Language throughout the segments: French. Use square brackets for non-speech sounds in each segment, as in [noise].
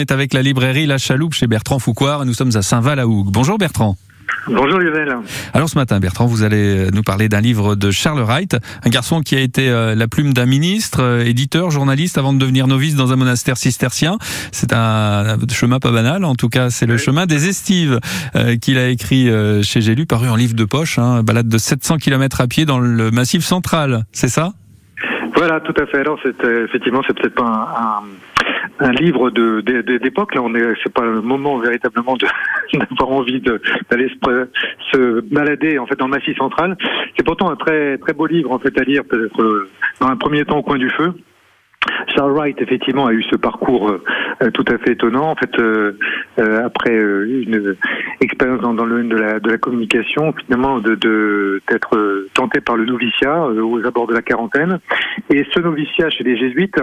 est avec la librairie La Chaloupe chez Bertrand et nous sommes à Saint-Val-à-Hougue. Bonjour Bertrand. Bonjour Lionel. Alors ce matin, Bertrand, vous allez nous parler d'un livre de Charles Wright, un garçon qui a été euh, la plume d'un ministre, euh, éditeur, journaliste, avant de devenir novice dans un monastère cistercien. C'est un chemin pas banal, en tout cas c'est le chemin des estives euh, qu'il a écrit chez J'ai lu, paru en livre de poche, hein, balade de 700 km à pied dans le massif central, c'est ça? Voilà, tout à fait. Alors, effectivement, c'est peut-être pas un, un livre de d'époque. Là, on est, c'est pas le moment véritablement [laughs] d'avoir envie d'aller se, se, balader en fait dans le Massif central. C'est pourtant un très très beau livre en fait à lire, peut-être euh, dans un premier temps au coin du feu. Charles Wright, effectivement, a eu ce parcours euh, tout à fait étonnant. En fait, euh, euh après une expérience dans, le domaine de la, de la communication, finalement, de d'être tenté par le noviciat aux abords de la quarantaine. Et ce noviciat chez les jésuites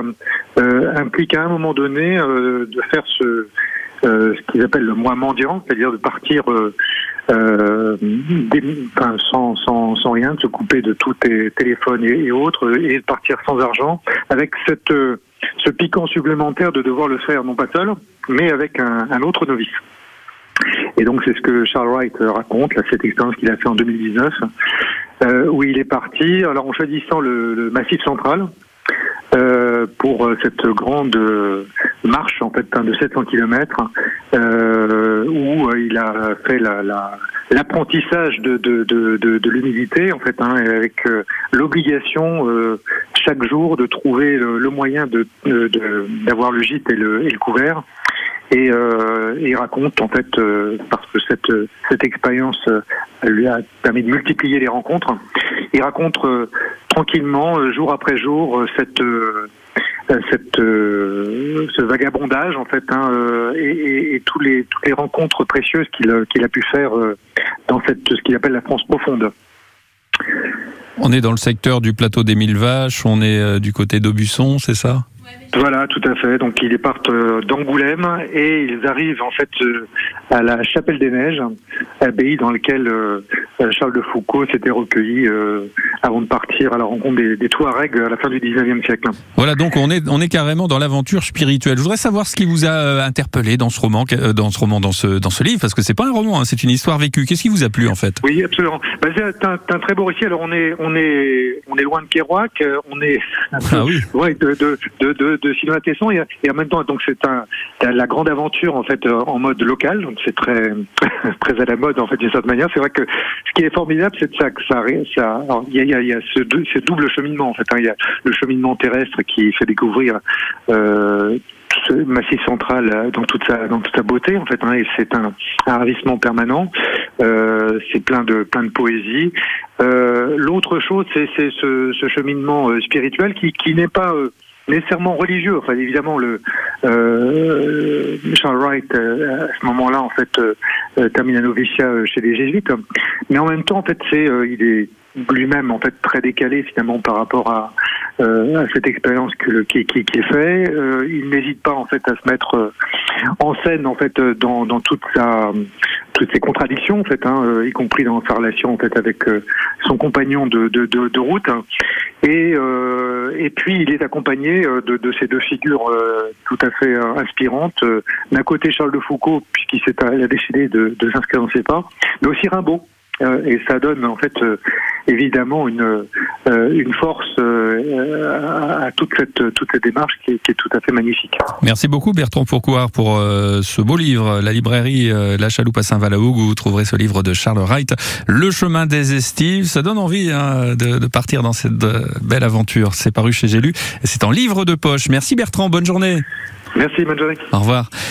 implique à un moment donné de faire ce ce qu'ils appellent le mois mendiant, c'est-à-dire de partir euh, sans, sans, sans, rien, de se couper de tous tes téléphones et, autres, et de partir sans argent, avec cette, euh, ce piquant supplémentaire de devoir le faire non pas seul, mais avec un, autre novice. Et donc c'est ce que Charles Wright raconte, là, cette expérience qu'il a fait en 2019, euh, où il est parti, alors en choisissant le massif central, euh, pour cette grande marche en fait de 700 km euh, où il a fait l'apprentissage de, de, l'humilité en fait hein, avec euh, l'obligation euh, chaque jour de trouver le, moyen de d'avoir le gîte et le, et couvert. Et, il raconte en fait parce que cette cette expérience lui a permis de multiplier les rencontres il raconte tranquillement jour après jour euh, euh, ce vagabondage en fait hein, euh, et, les toutes les rencontres précieuses qu'il a pu faire dans ce qu'il appelle la France profonde. On est dans le secteur du plateau des Mille Vaches, on est du côté d'Aubusson, c'est ça? Voilà, tout à fait. Donc ils partent euh, d'Angoulême et ils arrivent en fait euh, à la Chapelle des Neiges, abbaye dans laquelle euh, Charles de Foucault s'était recueilli avant de partir à la rencontre des, des Touaregs à la fin du 19e siècle. Voilà, donc on est on est carrément dans l'aventure spirituelle. Je voudrais savoir ce qui vous a interpellé dans ce roman, dans ce roman, dans ce dans ce livre, parce que c'est pas un roman, hein, c'est une histoire vécue. Qu'est-ce qui vous a plu en fait? Oui, absolument. Bah, c'est un, un, très beau récit. Alors on est on est on est loin de Kerouac, on est ah oui. [laughs] ouais, de, de, de, de de cinéma Tesson. Et, et, en même temps donc c'est un la grande aventure en fait euh, en mode local. Donc c'est très [laughs] très à la mode en fait d'une certaine manière. C'est vrai que ce qui est formidable c'est ça que ça ça il y a, y a, y a ce, ce, double cheminement en fait hein. il y a le cheminement terrestre qui fait découvrir euh, ce massif central euh, dans toute sa dans toute sa beauté en fait hein, et c'est un, un ravissement permanent. Euh, c'est plein de plein de poésie. Euh, l'autre chose c'est ce, ce cheminement euh, spirituel qui qui n'est pas nécessairement religieux. Enfin, évidemment, le euh, Charles Wright euh, à ce moment-là, en fait, euh, termine un noviciat chez les jésuites. Mais en même temps, en fait, c'est il est lui-même en fait très décalé finalement par rapport à, à cette expérience que qui, qui, qui, est fait. il n'hésite pas en fait à se mettre en scène en fait dans, dans toute sa toutes ses contradictions en fait, hein, y compris dans sa relation en fait avec son compagnon de, de, de, route. Et, euh, et puis il est accompagné euh, de, de ces deux figures euh, tout à fait euh, inspirantes. D'un côté Charles de Foucault, puisqu'il a décidé de, de s'inscrire dans ses pas, mais aussi Rimbaud. Et ça donne en fait évidemment une une force à toute cette toute cette démarche qui est, qui est, tout à fait magnifique. Merci beaucoup Bertrand Fourcoire pour ce beau livre, la librairie La Chaloupe à Saint-Valahougue où vous trouverez ce livre de Charles Wright, Le chemin des estives. Ça donne envie hein, de, de, partir dans cette belle aventure. C'est paru chez J'ai lu c'est en livre de poche. Merci Bertrand, bonne journée. Merci, bonne journée. Au revoir.